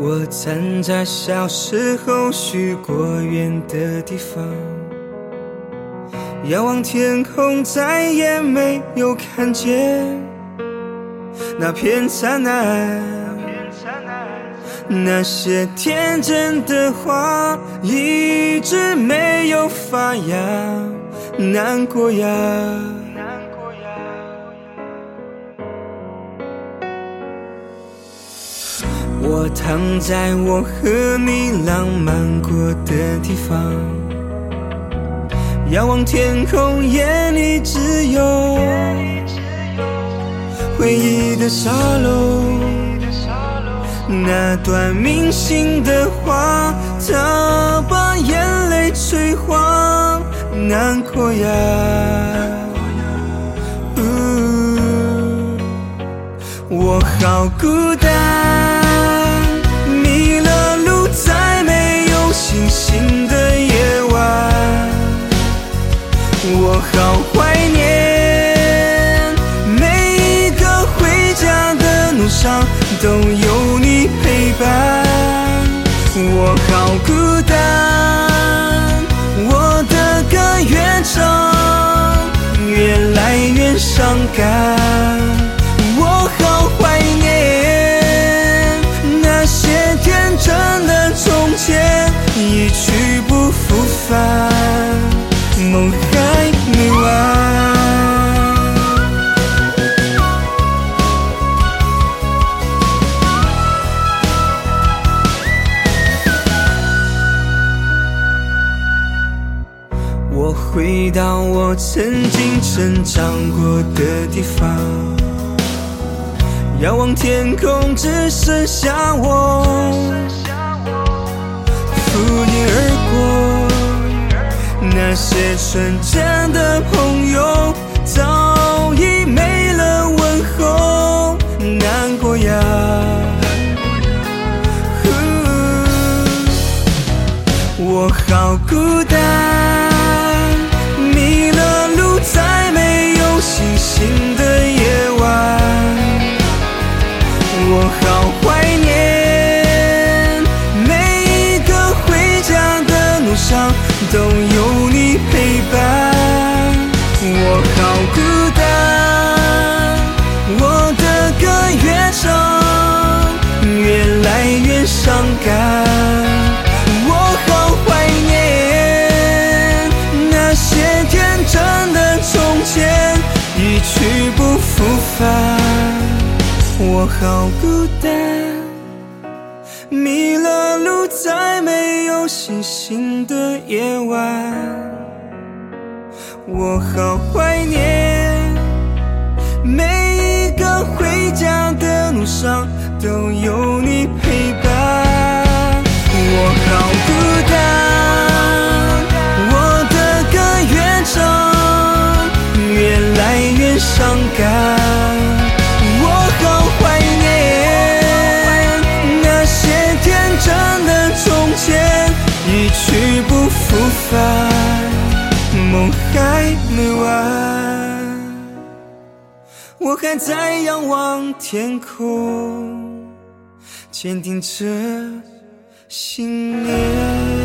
我站在小时候许过愿的地方，遥望天空，再也没有看见那片灿烂。那些天真的话一直没有发芽，难过呀。我躺在我和你浪漫过的地方，遥望天空，眼里只有回忆的沙漏。那段铭心的话，它把眼泪催黄，难过呀。我好孤单。星的夜晚，我好怀念每一个回家的路上都有你陪伴。我好孤单，我的歌越唱越来越伤感。我好怀念那些天真。不复返，梦还没完。我回到我曾经成长过的地方，遥望天空，只剩下我。那些纯真的朋友早已没了问候，难过呀。我好孤单，迷了路，在没有星星的夜晚，一去不复返。我好孤单。迷了路，在没有星星的夜晚，我好怀念每一个回家的路上都有你陪伴。伤感我好怀念那些天真的从前一去不复返梦还没完我还在仰望天空坚定着信念。